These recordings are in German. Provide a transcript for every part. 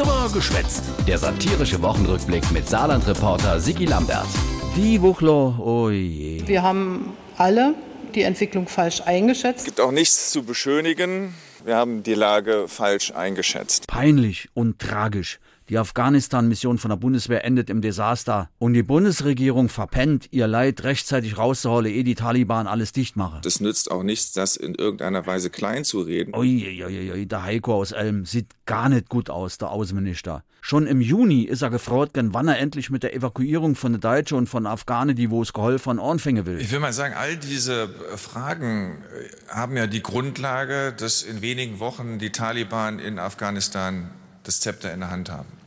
Drüber geschwätzt. Der satirische Wochenrückblick mit Saarland-Reporter Sigi Lambert. Die Wuchler, oh je. Wir haben alle die Entwicklung falsch eingeschätzt. Es gibt auch nichts zu beschönigen. Wir haben die Lage falsch eingeschätzt. Peinlich und tragisch. Die Afghanistan-Mission von der Bundeswehr endet im Desaster. Und die Bundesregierung verpennt, ihr Leid rechtzeitig rauszuholen, ehe die Taliban alles dicht machen. Das nützt auch nichts, das in irgendeiner Weise klein zu reden. Uiuiui, der Heiko aus Elm sieht gar nicht gut aus, der Außenminister. Schon im Juni ist er gefreut, wann er endlich mit der Evakuierung von der Deutschen und von Afghanen, die wo es geholfen anfangen will. Ich will mal sagen, all diese Fragen haben ja die Grundlage, dass in wenigen Wochen die Taliban in Afghanistan das Zepter in der Hand haben.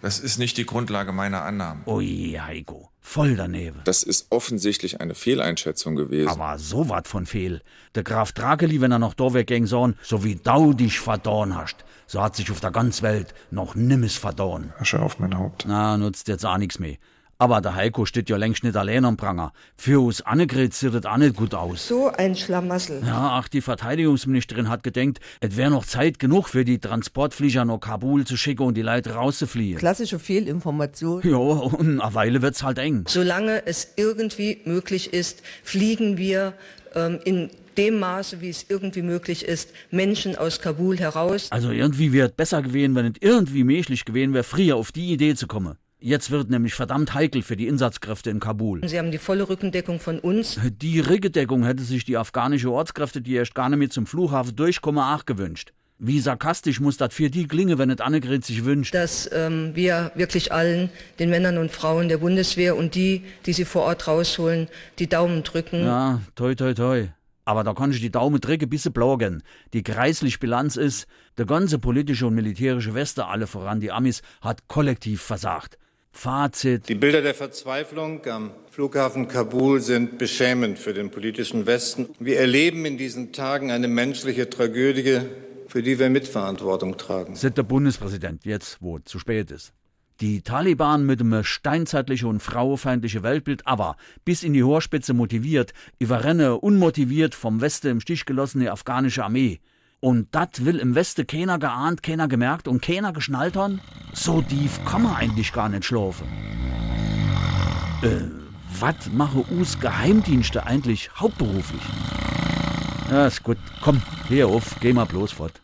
Das ist nicht die Grundlage meiner Annahmen. Ui, Heiko, voll daneben. Das ist offensichtlich eine Fehleinschätzung gewesen. Aber so wat von fehl. Der Graf Drakeli, wenn er noch da wegging, so, so wie du dich verdorn hast, so hat sich auf der ganzen Welt noch nimmes verdorn. Asche auf mein Haupt. Na, nutzt jetzt auch nix mehr. Aber der Heiko steht ja längst nicht allein am Pranger. Für uns Annegret sieht das auch nicht gut aus. So ein Schlamassel. Ja, ach, die Verteidigungsministerin hat gedenkt, es wäre noch Zeit genug für die Transportflieger nach Kabul zu schicken und die Leute rauszufliehen. Klassische Fehlinformation. Ja, und eine Weile wird's halt eng. Solange es irgendwie möglich ist, fliegen wir ähm, in dem Maße, wie es irgendwie möglich ist, Menschen aus Kabul heraus. Also irgendwie wäre es besser gewesen, wenn es irgendwie möglich gewesen wäre, früher auf die Idee zu kommen. Jetzt wird nämlich verdammt heikel für die Einsatzkräfte in Kabul. Sie haben die volle Rückendeckung von uns. Die Rückendeckung hätte sich die afghanische Ortskräfte, die erst gar nicht mehr zum Flughafen durchkommen, auch gewünscht. Wie sarkastisch muss das für die klingen, wenn es Annegret sich wünscht? Dass ähm, wir wirklich allen, den Männern und Frauen der Bundeswehr und die, die sie vor Ort rausholen, die Daumen drücken. Ja, toi, toi, toi. Aber da kann ich die Daumen drücken, bis sie blogen. Die kreisliche Bilanz ist, der ganze politische und militärische Westen, alle voran die Amis, hat kollektiv versagt. Fazit. Die Bilder der Verzweiflung am Flughafen Kabul sind beschämend für den politischen Westen. Wir erleben in diesen Tagen eine menschliche Tragödie, für die wir Mitverantwortung tragen. Sagt der Bundespräsident jetzt, wo zu spät ist. Die Taliban mit einem steinzeitlichen und frauenfeindlichen Weltbild, aber bis in die Hohrspitze motiviert, überrenne unmotiviert vom Westen im Stich gelassene afghanische Armee. Und dat will im Westen keiner geahnt, keiner gemerkt und keiner geschnallt haben? So tief kann man eigentlich gar nicht schlafen. Äh, was mache us Geheimdienste eigentlich hauptberuflich? Ja, ist gut. Komm, hier auf, geh mal bloß fort.